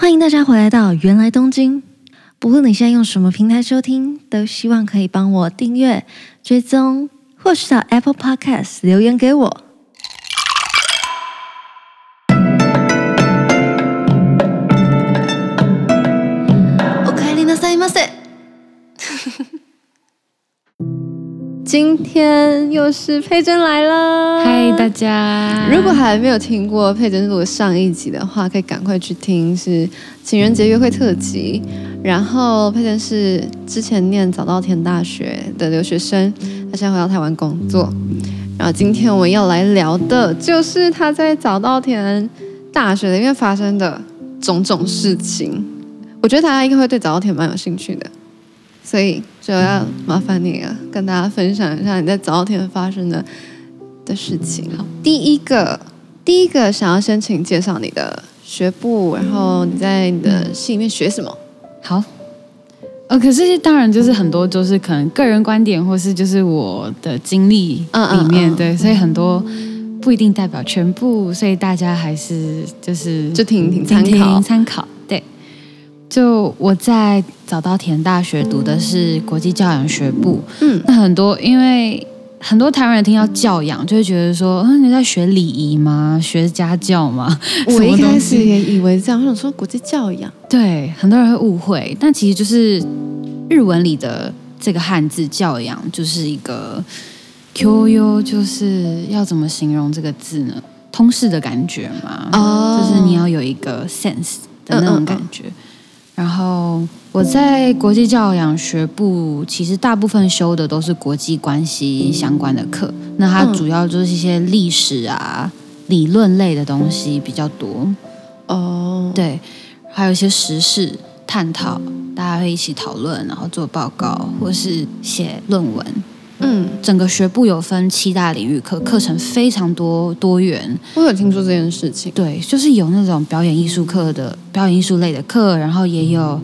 欢迎大家回来到原来东京。不论你现在用什么平台收听，都希望可以帮我订阅、追踪，或是到 Apple Podcast 留言给我。今天又是佩珍来了，嗨，大家！如果还没有听过佩珍录的上一集的话，可以赶快去听，是情人节约会特辑。然后佩珍是之前念早稻田大学的留学生，他现在回到台湾工作。然后今天我们要来聊的就是他在早稻田大学里面发生的种种事情。我觉得大家应该会对早稻田蛮有兴趣的。所以就要麻烦你了，跟大家分享一下你在早稻田发生的的事情。好，第一个，第一个想要先请介绍你的学部，然后你在你的系里面学什么？好，呃，可是当然就是很多就是可能个人观点，或是就是我的经历里面，嗯嗯嗯对，所以很多不一定代表全部，所以大家还是就是就听听参考参考。就我在早稻田大学读的是国际教养学部，嗯，那很多因为很多台湾人听到教养就会觉得说，嗯，你在学礼仪吗？学家教吗？我一开始也以为这样，我想说国际教养，对，很多人会误会，但其实就是日文里的这个汉字教养就是一个 QU，就是要怎么形容这个字呢？通识的感觉嘛，哦，就是你要有一个 sense 的那种感觉。嗯嗯嗯然后我在国际教养学部，其实大部分修的都是国际关系相关的课。那它主要就是一些历史啊、理论类的东西比较多。哦，对，还有一些时事探讨，大家会一起讨论，然后做报告或是写论文。嗯，整个学部有分七大领域课，课程非常多多元。我有听说这件事情。对，就是有那种表演艺术课的表演艺术类的课，然后也有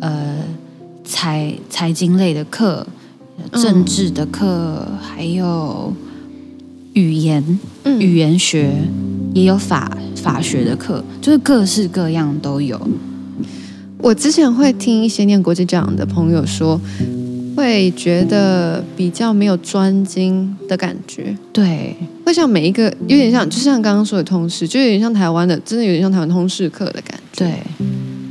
呃财财经类的课、政治的课，嗯、还有语言、嗯、语言学，也有法法学的课，就是各式各样都有。我之前会听一些念国际教养的朋友说。会觉得比较没有专精的感觉，对，会像每一个有点像，就像刚刚说的通识，就有点像台湾的，真的有点像台湾通识课的感觉，对，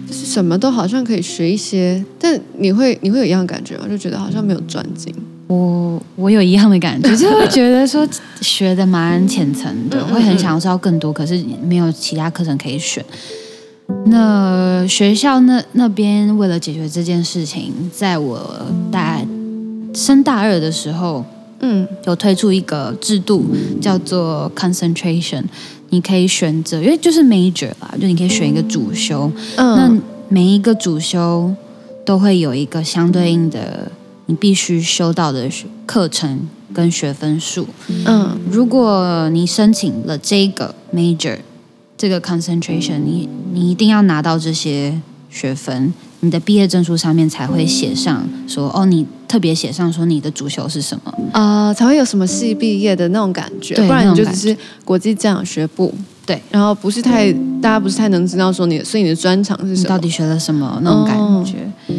就是什么都好像可以学一些，但你会你会有一样的感觉吗？就觉得好像没有专精。我我有一样的感觉，就会觉得说学的蛮浅层的，会很想要知道更多，可是没有其他课程可以选。那学校那那边为了解决这件事情，在我大升大二的时候，嗯，有推出一个制度，叫做 concentration。你可以选择，因为就是 major 啦，就你可以选一个主修。嗯，那每一个主修都会有一个相对应的你必须修到的课程跟学分数。嗯，如果你申请了这个 major。这个 concentration，你你一定要拿到这些学分，你的毕业证书上面才会写上说哦，你特别写上说你的主修是什么啊、呃，才会有什么系毕业的那种感觉，不然你就只是国际教养学部，对，然后不是太大家不是太能知道说你，所以你的专长是什么，到底学了什么那种感觉。哦、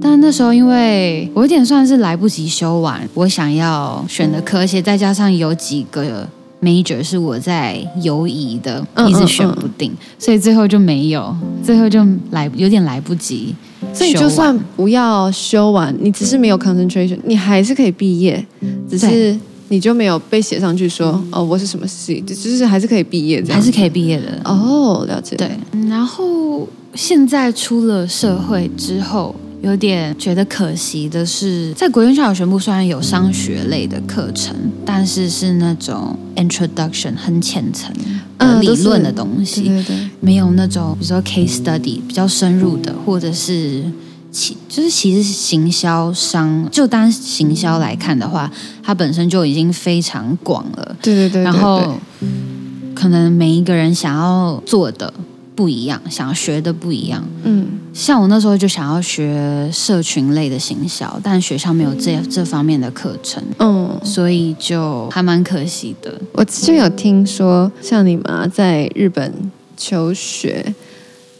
但那时候因为我有点算是来不及修完我想要选的科，而且再加上有几个。Major 是我在犹疑的，一直选不定，嗯嗯嗯，所以最后就没有，最后就来有点来不及。所以就算不要修完，你只是没有 concentration，你还是可以毕业，只是你就没有被写上去说哦，我是什么系，就是还是可以毕业这样，还是可以毕业的。哦，了解。对，然后现在出了社会之后。有点觉得可惜的是，在国际教养学部虽然有商学类的课程，但是是那种 introduction 很浅层的理论的东西，嗯、对对对，没有那种比如说 case study 比较深入的，或者是其就是其实行销商就单行销来看的话，它本身就已经非常广了。对对对，对，对，对，然后可能每一个人想要做的不一样，想要学的不一样。嗯。像我那时候就想要学社群类的行销，但学校没有这这方面的课程，嗯，所以就还蛮可惜的。我之前有听说，像你妈在日本求学，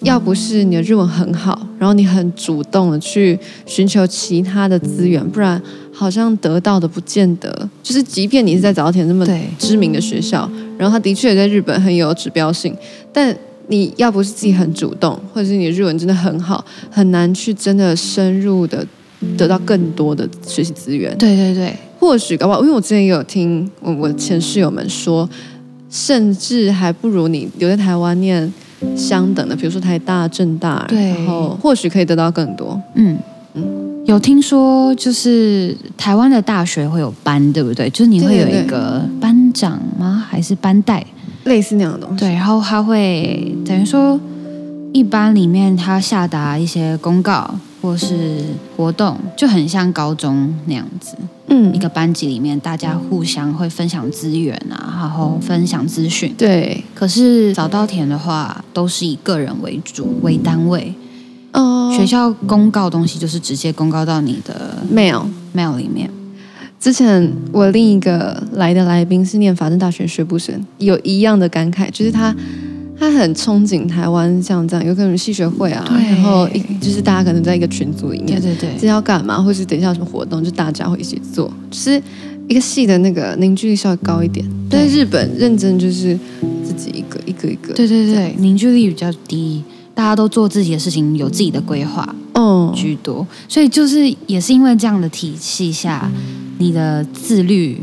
要不是你的日文很好，然后你很主动的去寻求其他的资源，不然好像得到的不见得。就是，即便你是在早田这么知名的学校，然后他的确也在日本很有指标性，但你要不是自己很主动，或者是你的日文真的很好，很难去真的深入的得到更多的学习资源。对对对，或许搞不好，因为我之前也有听我我前室友们说，甚至还不如你留在台湾念相等的，比如说台大、政大，对，然后或许可以得到更多。嗯嗯，有听说就是台湾的大学会有班，对不对？就是你会有一个班长吗？还是班代？类似那样的东西，对，然后他会等于说，一般里面他下达一些公告或是活动，就很像高中那样子。嗯，一个班级里面大家互相会分享资源啊，然后分享资讯。对，可是早稻田的话，都是以个人为主为单位。哦，学校公告东西就是直接公告到你的 mail mail 里面。之前我另一个来的来宾是念法政大学学部生，有一样的感慨，就是他他很憧憬台湾像这样，有可能系学会啊，然后一就是大家可能在一个群组里面，对对对，这要干嘛，或是等一下有什么活动，就大家会一起做，就是一个系的那个凝聚力稍微高一点。但是日本认真就是自己一个一个一个，对对对，凝聚力比较低，大家都做自己的事情，有自己的规划。嗯，居多，所以就是也是因为这样的体系下，你的自律、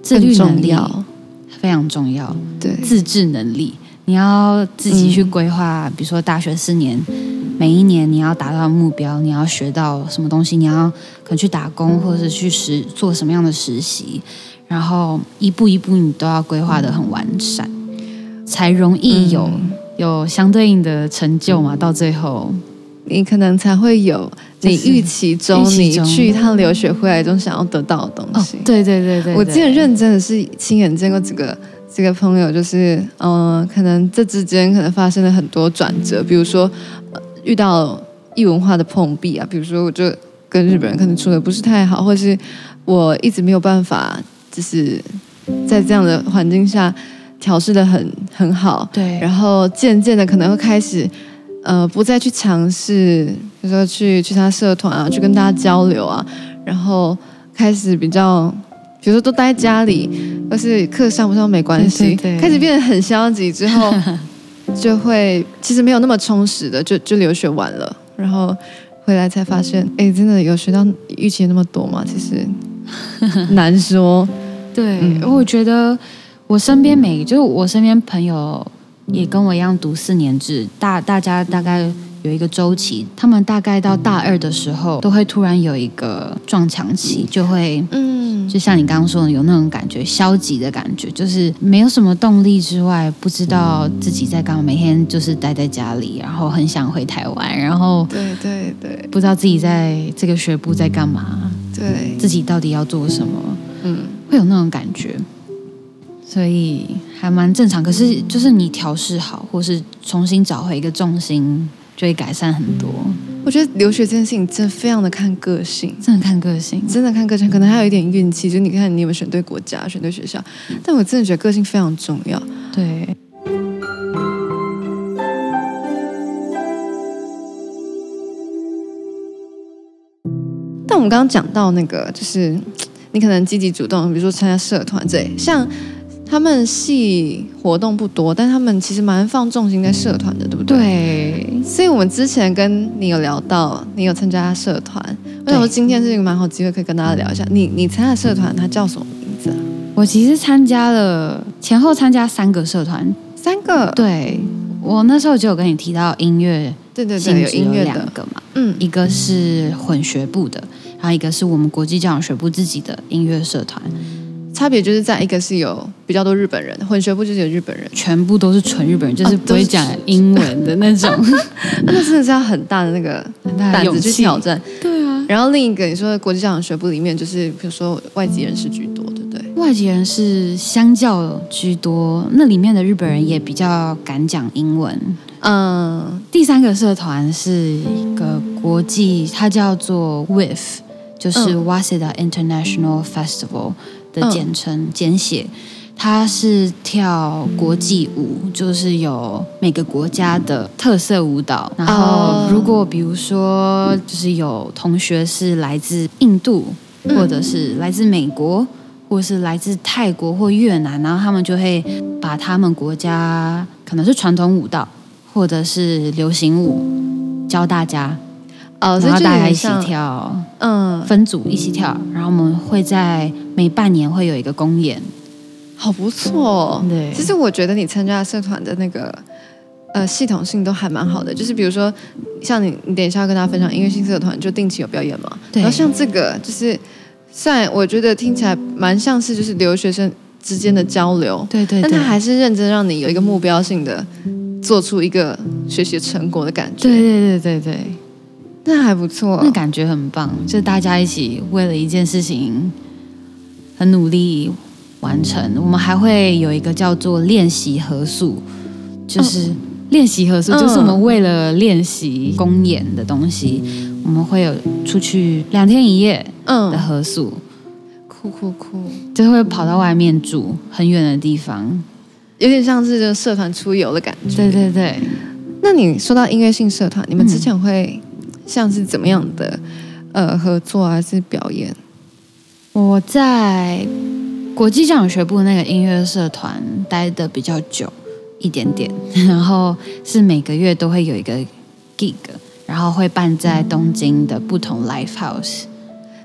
自律能力非常重要。对，自制能力，你要自己去规划，比如说大学四年，每一年你要达到目标，你要学到什么东西，你要可能去打工，或者是去实做什么样的实习，然后一步一步你都要规划的很完善，才容易有有相对应的成就嘛，到最后。你可能才会有你预期中你去一趟留学回来中想要得到的东西。哦、对，对对对对，我记得认真的是亲眼见过这个这个朋友，就是嗯、呃，可能这之间可能发生了很多转折，比如说、呃、遇到异文化的碰壁啊，比如说我就跟日本人可能处的不是太好，或是我一直没有办法，就是在这样的环境下调试的很很好。对，然后渐渐的可能会开始。呃，不再去尝试，比如说去去他社团啊，去跟大家交流啊，然后开始比较，比如说都待在家里，或是课上不上没关系，对对对，开始变得很消极之后，就会其实没有那么充实的，就就留学完了，然后回来才发现，哎，真的有学到预期那么多吗？其实难说。对，嗯、我觉得我身边每就是我身边朋友。也跟我一样读四年制，大大家大概有一个周期，他们大概到大二的时候，都会突然有一个撞墙期，就会，嗯，就像你刚刚说的，有那种感觉，消极的感觉，就是没有什么动力之外，不知道自己在干嘛，每天就是待在家里，然后很想回台湾，然后，对对对，不知道自己在这个学部在干嘛，对，自己到底要做什么，嗯，会有那种感觉。所以还蛮正常，可是就是你调试好，或是重新找回一个重心，就会改善很多。我觉得留学这件事情真的非常的看个性，真的看个性，真的看个性，可能还有一点运气。就你看你有没有选对国家，选对学校，但我真的觉得个性非常重要。对。但我们刚刚讲到那个，就是你可能积极主动，比如说参加社团这类，像。他们系活动不多，但他们其实蛮放重心在社团的，对不对？对。所以我们之前跟你有聊到，你有参加社团，为什么今天是一个蛮好机会，可以跟大家聊一下。你你参加社团，它叫什么名字啊？我其实参加了前后参加三个社团，三个。对，我那时候就有跟你提到音乐，对对对，有音乐两个嘛，嗯，一个是混学部的，然后一个是我们国际交响学部自己的音乐社团。差别就是在一个是有比较多日本人，混学部就是有日本人，全部都是纯日本人，就是不会讲英文的那种。那真的是要很大的那个胆子去挑战。对啊。然后另一个你说的国际教养学部里面，就是比如说外籍人士居多，对不对？外籍人士相较居多，那里面的日本人也比较敢讲英文。嗯。第三个社团是一个国际，它叫做 WIF，就是 Waseda International Festival。的简称简写，他是跳国际舞，就是有每个国家的特色舞蹈。然后，如果比如说，就是有同学是来自印度，或者是来自美国，或者是来自泰国或越南，然后他们就会把他们国家可能是传统舞蹈，或者是流行舞教大家。哦，然后大家一起跳，嗯，分组一起跳，然后我们会在每半年会有一个公演。好不错哦，对。其实我觉得你参加社团的那个呃系统性都还蛮好的，就是比如说像你，你等一下要跟大家分享音乐性社团就定期有表演嘛，对。然后像这个就是，虽然我觉得听起来蛮像是就是留学生之间的交流，对对，但他还是认真让你有一个目标性的做出一个学习成果的感觉，对对对对对，那还不错，那感觉很棒，就大家一起为了一件事情很努力。完成，我们还会有一个叫做练习合宿，就是练习合宿，就是我们为了练习公演的东西，我们会有出去两天一夜的合宿，酷酷酷，就会跑到外面住很远的地方，有点像是就社团出游的感觉。对对对，那你说到音乐性社团，你们之前会像是怎么样的呃合作还是表演？我在。国际教育学部那个音乐社团待的比较久一点点，然后是每个月都会有一个 gig，然后会办在东京的不同 live house，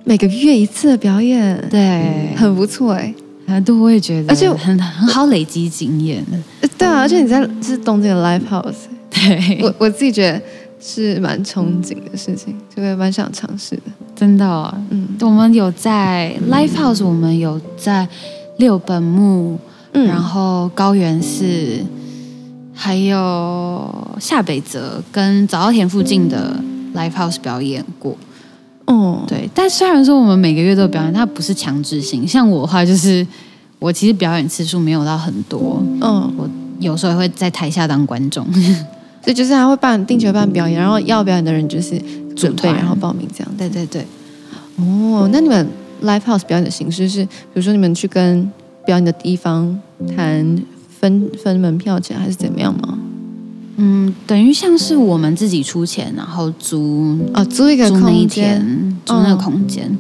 每个月一次的表演，对，很不错哎，很多我也觉得，而且很很好累积经验，对啊，而且你在是东京的 live house，对。我我自己觉得是蛮憧憬的事情，就会蛮想尝试的。真的、哦，嗯，我们有在 Live House，我们有在六本木，嗯、然后高原寺，还有下北泽跟早稻田附近的 Live House 表演过。哦，对，但虽然说我们每个月都有表演，它不是强制性。像我的话，就是我其实表演次数没有到很多，嗯，我有时候也会在台下当观众。所以就是他会办定期会办表演，然后要表演的人就是准备，然后报名这样。对对对。哦，那你们 live house 表演的形式是，比如说你们去跟表演的地方谈分分门票钱，还是怎么样吗？嗯，等于像是我们自己出钱，然后租哦租一个租那一天，租那个空间。哦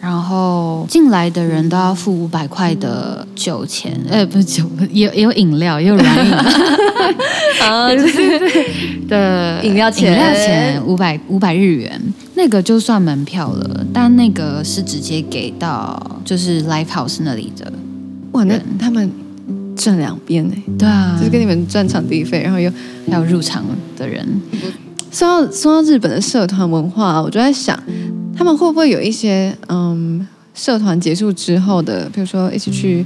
然后进来的人都要付五百块的酒钱，呃，不是酒，也也有饮料，也有软饮，啊，对对的饮料钱，饮料钱五百五百日元，那个就算门票了，但那个是直接给到就是 live house 那里的，哇，那他们赚两边呢？对啊，就是跟你们赚场地费，然后又还有入场的人。说到说到日本的社团文化，我就在想。他们会不会有一些嗯，社团结束之后的，比如说一起去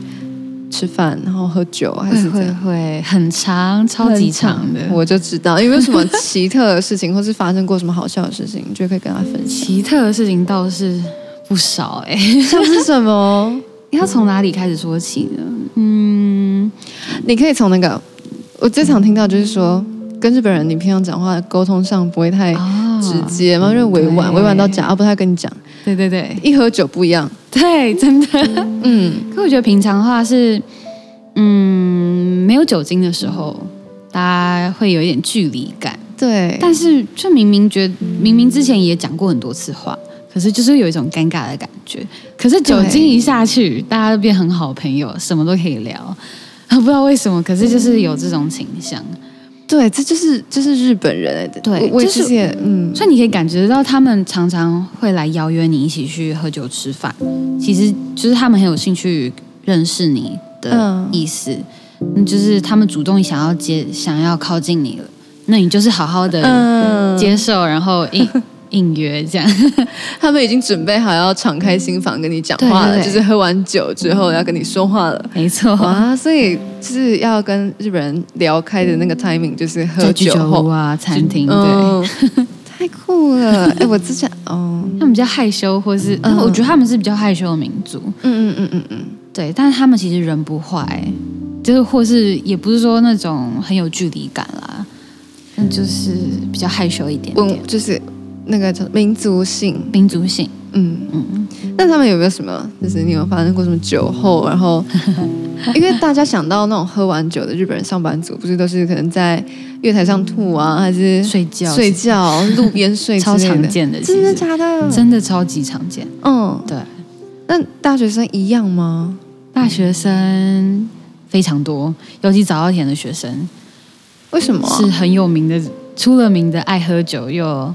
吃饭，然后喝酒，还是会会很长，超级长的。我就知道，有没有什么奇特的事情，或是发生过什么好笑的事情，你觉得可以跟他分享？奇特的事情倒是不少哎，像是什么？要从哪里开始说起呢？嗯，你可以从那个，我最常听到就是说，跟日本人你平常讲话沟通上不会太。直接嘛，因为委婉，委婉到假，啊不太跟你讲。对对对，一喝酒不一样。对，真的。嗯，可我觉得平常的话是，嗯，没有酒精的时候，大家会有一点距离感。对。但是，就明明觉得，明明之前也讲过很多次话，可是就是有一种尴尬的感觉。可是酒精一下去，大家都变很好朋友，什么都可以聊。不知道为什么，可是就是有这种倾向。对，这就是就是日本人的。对，我之前嗯，所以你可以感觉到他们常常会来邀约你一起去喝酒吃饭，其实就是他们很有兴趣认识你的意思，嗯，就是他们主动想要接，想要靠近你了，那你就是好好的接受，然后一。应约这样，他们已经准备好要敞开心房跟你讲话了，对对对，就是喝完酒之后要跟你说话了。没错。啊，所以就是要跟日本人聊开的那个 timing，就是喝酒啊，餐厅对，嗯、太酷了。哎，我之前哦，他们比较害羞，或是、嗯、我觉得他们是比较害羞的民族。嗯嗯嗯嗯嗯，对，但是他们其实人不坏，就是或是也不是说那种很有距离感啦，那就是比较害羞一点点，就是。那个叫民族性，民族性，嗯嗯。那他们有没有什么？就是你有发生过什么酒后，然后 因为大家想到那种喝完酒的日本人上班族，不是都是可能在月台上吐啊，还是睡觉、睡觉、路边睡，超常见的，真的假的？真的超级常见。嗯，对。那大学生一样吗？大学生非常多，尤其早稻田的学生，为什么？是很有名的，出了名的爱喝酒，又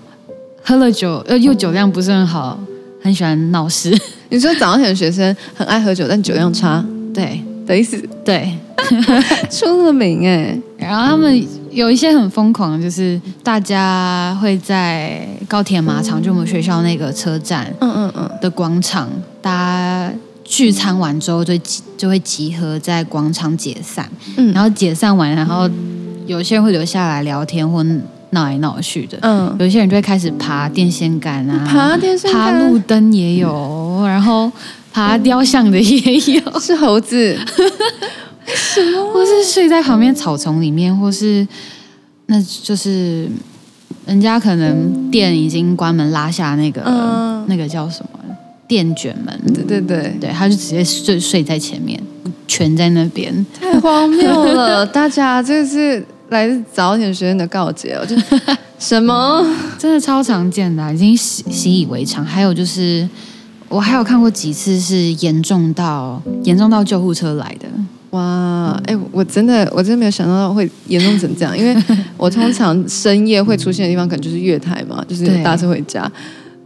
喝了酒，又又酒量不是很好，很喜欢闹事。你说早稻田的学生很爱喝酒，但酒量差，对的意思？对，出了名哎。然后他们有一些很疯狂，就是大家会在高田马场，就我们学校那个车站，嗯嗯嗯的广场，大家聚餐完之后就集就会集合在广场解散，嗯，然后解散完，然后有些人会留下来聊天或闹来闹去的，嗯，有些人就会开始爬电线杆啊，爬电线杆，爬路灯也有，然后爬雕像的也有，是猴子。什么？或是睡在旁边草丛里面，或是那就是人家可能店已经关门拉下那个、嗯、那个叫什么电卷门？对对对，对，他就直接睡睡在前面，蜷在那边，太荒谬了！大家这是来自早稻田学院的告诫哦，就 什么真的超常见的、啊，已经习习以为常。还有就是，我还有看过几次是严重到严重到救护车来的。哇，哎，我真的，我真的没有想到会严重成这样，因为 我通常深夜会出现的地方可能就是月台嘛，就是搭车回家。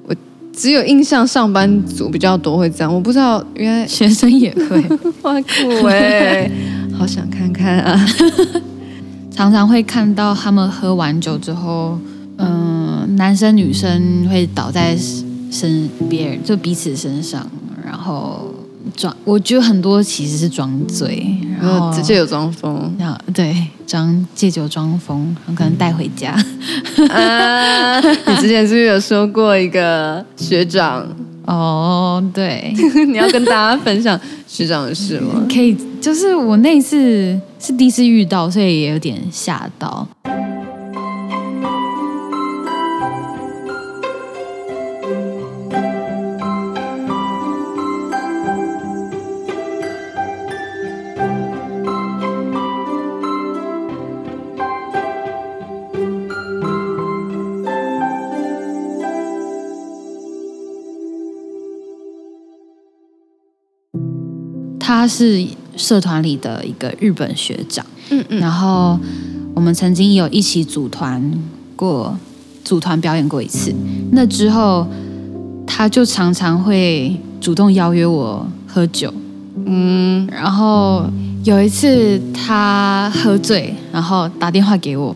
我只有印象上班族比较多会这样，我不知道原来学生也会，哇酷哎，好想看看啊！常常会看到他们喝完酒之后，嗯、呃，男生女生会倒在身边，就彼此身上，然后。装，我觉得很多其实是装醉，然后直接有装疯，然后对，装借酒装疯，可能带回家。啊，你之前是不是有说过一个学长？哦，对，你要跟大家分享学长的事吗？可以，就是我那次是第一次遇到，所以也有点吓到。他是社团里的一个日本学长，嗯嗯，然后我们曾经有一起组团过，组团表演过一次。那之后，他就常常会主动邀约我喝酒，嗯，然后有一次他喝醉，然后打电话给我，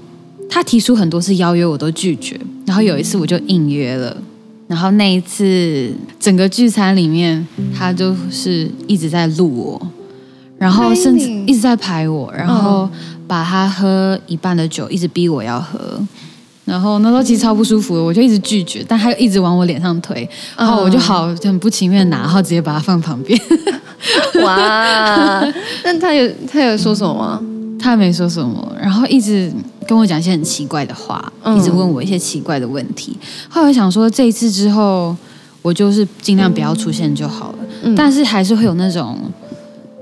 他提出很多次邀约，我都拒绝。然后有一次我就应约了。然后那一次，整个聚餐里面，他就是一直在录我，然后甚至一直在拍我，然后把他喝一半的酒一直逼我要喝，然后那时候其实超不舒服的，我就一直拒绝，但他又一直往我脸上推，然后我就好很不情愿拿，然后直接把它放旁边。哇！那他有他有说什么吗？他也没说什么，然后一直。跟我讲一些很奇怪的话，一直问我一些奇怪的问题。嗯、后来想说，这一次之后，我就是尽量不要出现就好了。嗯、但是还是会有那种，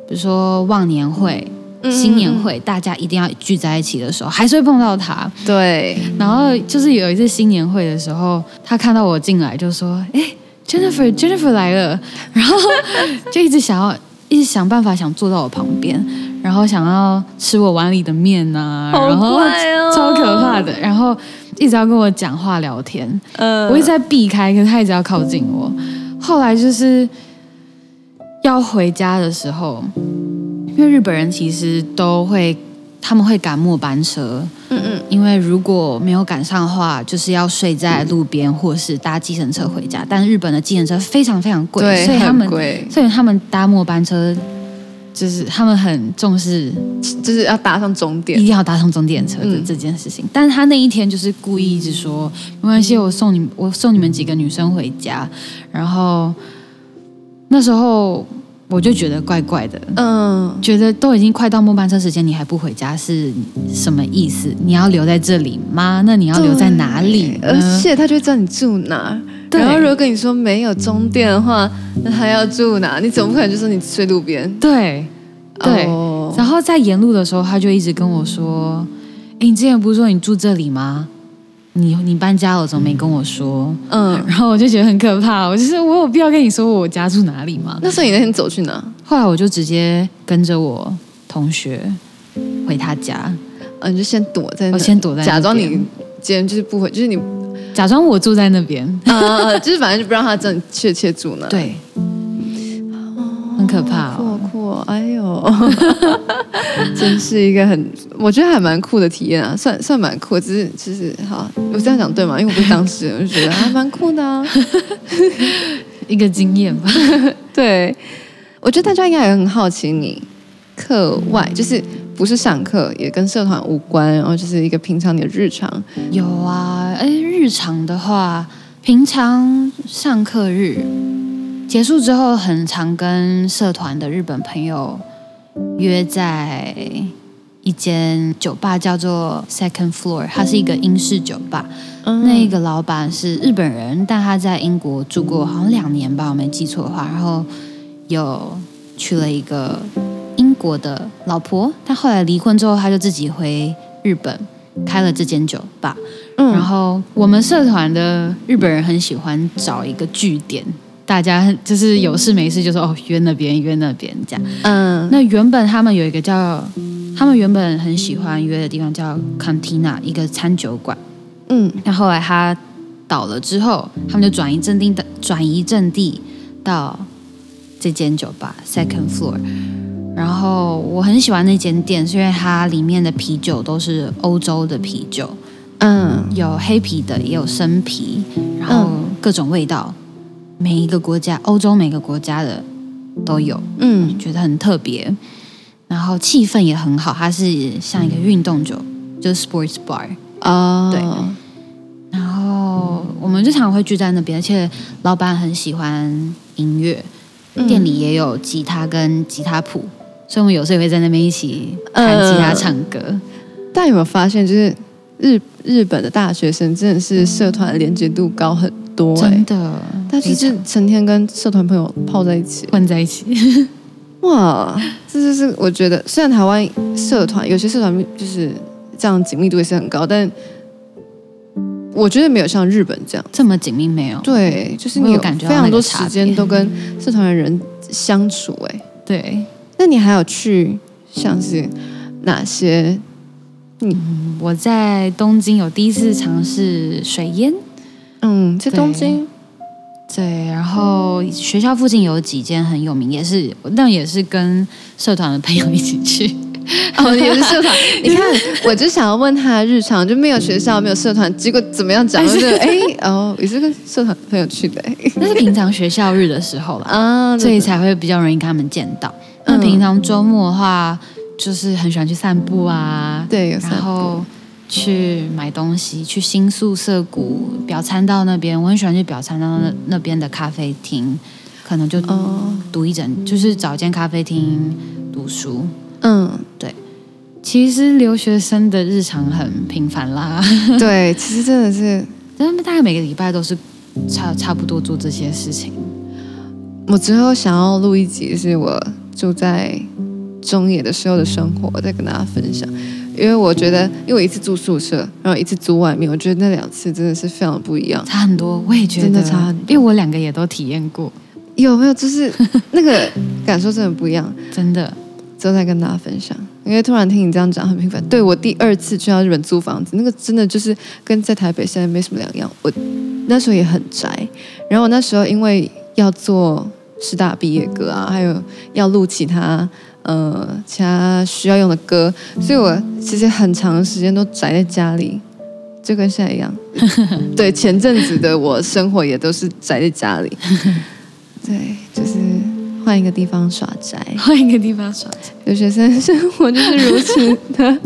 比如说忘年会、新年会，大家一定要聚在一起的时候，还是会碰到他。对。然后就是有一次新年会的时候，他看到我进来就说：“哎，Jennifer，Jennifer 来了。”然后就一直想要，一直想办法想坐到我旁边。然后想要吃我碗里的面呐、啊，哦、然后超可怕的，然后一直要跟我讲话聊天，呃、我一直在避开，可是他一直要靠近我。后来就是要回家的时候，因为日本人其实都会，他们会赶末班车，嗯嗯，因为如果没有赶上的话，就是要睡在路边或是搭计程车回家。但是日本的计程车非常非常贵，所以他们贵所以他们搭末班车。就是他们很重视，就是要搭上终点，一定要搭上终点车的这件事情。嗯、但是他那一天就是故意一直说，没关系，我送你，我送你们几个女生回家。然后那时候我就觉得怪怪的，嗯，觉得都已经快到末班车时间，你还不回家是什么意思？你要留在这里吗？那你要留在哪里？而且他就会知道你住哪。对然后如果跟你说没有终点的话，那他要住哪？你总不可能就说你睡路边？对，对，哦、然后在沿路的时候，他就一直跟我说：“哎，你之前不是说你住这里吗？你你搬家了，怎么没跟我说？”嗯，然后我就觉得很可怕。我就是我有必要跟你说我家住哪里吗？那所以你那天走去哪？后来我就直接跟着我同学回他家。嗯、啊，你就先躲在那，我先躲在，假装你今天就是不回，就是你假装我住在那边啊，就是反正就不让他真的确切住那。对。很可怕、哦，酷酷，哎呦，真是一个很，我觉得还蛮酷的体验啊，算算蛮酷，只是其实好，我这样讲对吗？因为我不是当事人，我就觉得还蛮酷的啊，一个经验吧。对，我觉得大家应该也很好奇你课外，就是不是上课，也跟社团无关，然后就是一个平常你的日常。有啊，哎，日常的话，平常上课日。结束之后，很常跟社团的日本朋友约在一间酒吧，叫做 Second Floor，它是一个英式酒吧。嗯、那个老板是日本人，但他在英国住过好像两年吧，我没记错的话。然后有去了一个英国的老婆，她后来离婚之后，他就自己回日本开了这间酒吧。嗯、然后我们社团的日本人很喜欢找一个据点。大家就是有事没事就说哦，约那边约那边这样。嗯，那原本他们有一个叫，他们原本很喜欢约的地方叫 Cantina，一个餐酒馆。嗯，那后来他倒了之后，他们就转移阵地的转移阵地到这间酒吧 Second Floor。然后我很喜欢那间店，是因为它里面的啤酒都是欧洲的啤酒。嗯，有黑啤的，也有生啤，然后各种味道。每一个国家，欧洲每个国家的都有，嗯，觉得很特别，然后气氛也很好，它是像一个运动酒，就是 sports bar 啊，对，然后我们经常会聚在那边，而且老板很喜欢音乐，嗯、店里也有吉他跟吉他谱，所以我们有时候也会在那边一起弹吉他唱歌。呃、但有没有发现，就是日日本的大学生真的是社团连接度高很多，欸，真的。他就是成天跟社团朋友泡在一起，混在一起。哇，这就是我觉得，虽然台湾社团有些社团就是这样紧密度也是很高，但我觉得没有像日本这样这么紧密。没有，对，就是你有非常多时间都跟社团的人相处。哎，对。那你还有去像是哪些？嗯，我在东京有第一次尝试水烟。嗯，在东京。对，然后学校附近有几间很有名，也是，但也是跟社团的朋友一起去。哦，也是社团。你看，我就想要问他日常，就没有学校，没有社团，结果怎么样讲？就是 哎，哦，也是个社团很有趣的。那是平常学校日的时候吧啊，所以才会比较容易跟他们见到。那平常周末的话，就是很喜欢去散步啊，对。然后去买东西，去新宿涩谷表参道那边，我很喜欢去表参道那那边的咖啡厅，可能就读一整，哦、就是找间咖啡厅读书。嗯，对。其实留学生的日常很平凡啦。对，其实真的是，真的大概每个礼拜都是差差不多做这些事情。我之后想要录一集，是我住在中野的时候的生活，再跟大家分享。因为我觉得，因为我一次住宿舍，然后一次住外面，我觉得那两次真的是非常不一样，差很多。我也觉得真的差很多，因为我两个也都体验过，有没有？就是那个感受真的不一样，真的。之后再跟大家分享。因为突然听你这样讲，很平凡。对，我第二次去到日本租房子，那个真的就是跟在台北现在没什么两样。我那时候也很宅，然后我那时候因为要做师大毕业歌啊，还有要录其他。呃，其他需要用的歌，所以我其实很长时间都宅在家里，就跟现在一样。对，前阵子的我生活也都是宅在家里。对，就是换一个地方耍宅，换一个地方耍宅。留学生生活就是如此的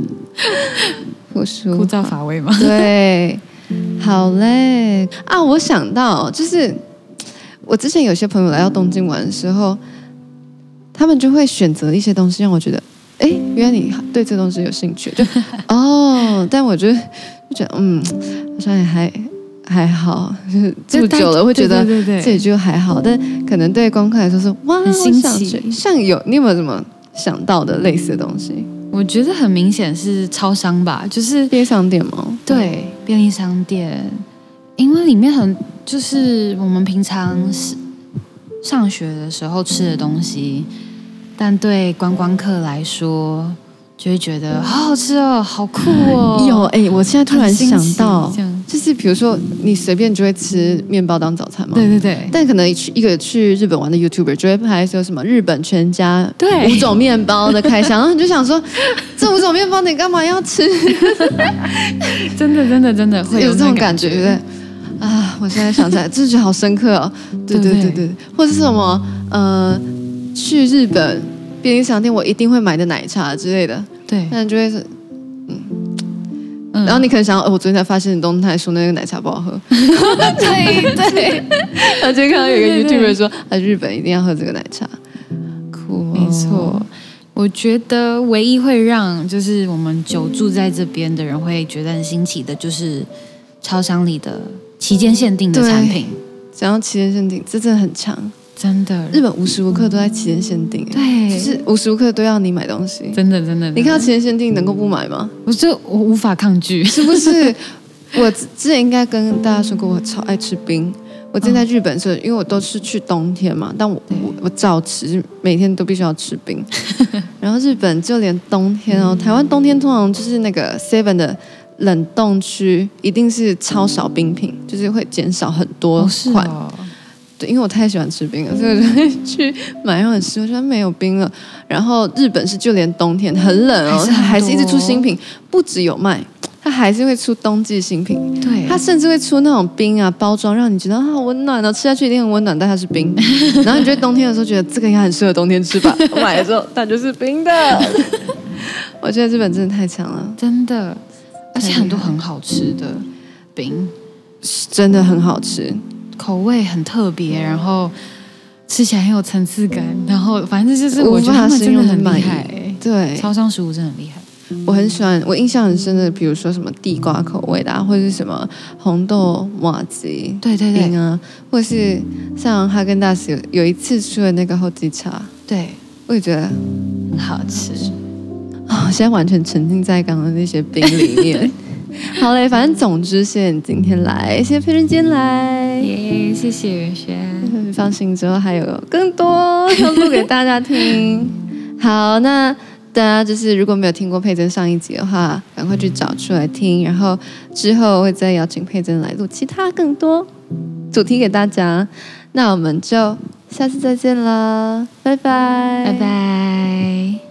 朴素、枯燥乏味嘛。对，好嘞啊！我想到，就是我之前有些朋友来到东京玩的时候。他们就会选择一些东西，让我觉得，哎，原来你对这东西有兴趣，就 哦。但我觉得，就觉得，嗯，好像也还还好，就是住久了会觉得这里就还好。但可能对观客来说是哇，很新奇。像有你有没有什么想到的类似的东西？我觉得很明显是超商吧，就是便利商店吗？对，便利商店，因为里面很就是我们平常是上学的时候吃的东西，但对观光客来说。就会觉得好好吃哦，好酷哦！有哎、欸，我现在突然想到，就是比如说你随便就会吃面包当早餐嘛。对对对。但可能去一个去日本玩的 YouTuber 就会拍说什么日本全家五种面包的开箱，然后你就想说，这五种面包你干嘛要吃？真的真的真的会有，有这种感觉，对不对？啊，我现在想起来，真的觉得好深刻哦。对对对对，对，或者是什么呃，去日本。便利商店我一定会买的奶茶之类的，对，那就会是，嗯，嗯，然后你可能想，哦，我昨天才发现你动态说那个奶茶不好喝，对 对，然后就看到有一个 YouTuber 说，啊，日本一定要喝这个奶茶，酷，没错，我觉得唯一会让就是我们久住在这边的人会觉得很新奇的，就是超商里的期间限定的产品，想要期间限定，这真的很强。真的，日本无时无刻都在期间限定，对，就是无时无刻都要你买东西，真的真的。你看到期间限定能够不买吗？我就我无法抗拒，是不是？我之前应该跟大家说过，我超爱吃冰。我之前在日本是，因为我都是去冬天嘛，但我我我照吃，每天都必须要吃冰。然后日本就连冬天哦，台湾冬天通常就是那个 Seven 的冷冻区一定是超少冰品，就是会减少很多款。哦对，因为我太喜欢吃冰了，所以我就会去买，然后很失望，说没有冰了。然后日本是就连冬天很冷哦，它还是一直出新品，不只有卖，它还是会出冬季新品。对，它甚至会出那种冰啊包装，让你觉得好温暖哦，吃下去一定很温暖，但它是冰。然后你觉得冬天的时候觉得这个应该很适合冬天吃吧？我买的时候它就是冰的。我觉得日本真的太强了，真的，而且很多很好吃的冰，真的很好吃。口味很特别，然后吃起来很有层次感，然后反正就是我觉得他们真的很厉害。对，超商食物真的很厉害。我很喜欢，我印象很深的，比如说什么地瓜口味的，啊，或者是什么红豆麻糬，对对对。啊，或是像哈根达斯有有一次出的那个后记茶，对，我也觉得很好吃。啊，哦，现在完全沉浸在刚刚那些冰里面。好嘞，反正总之谢谢你今天来，谢谢佩珍今天来，耶，谢谢袁轩。放心之后还有更多要录给大家听。好，那大家就是如果没有听过佩珍上一集的话，赶快去找出来听。然后之后会再邀请佩珍来录其他更多主题给大家。那我们就下次再见了，拜拜，拜拜。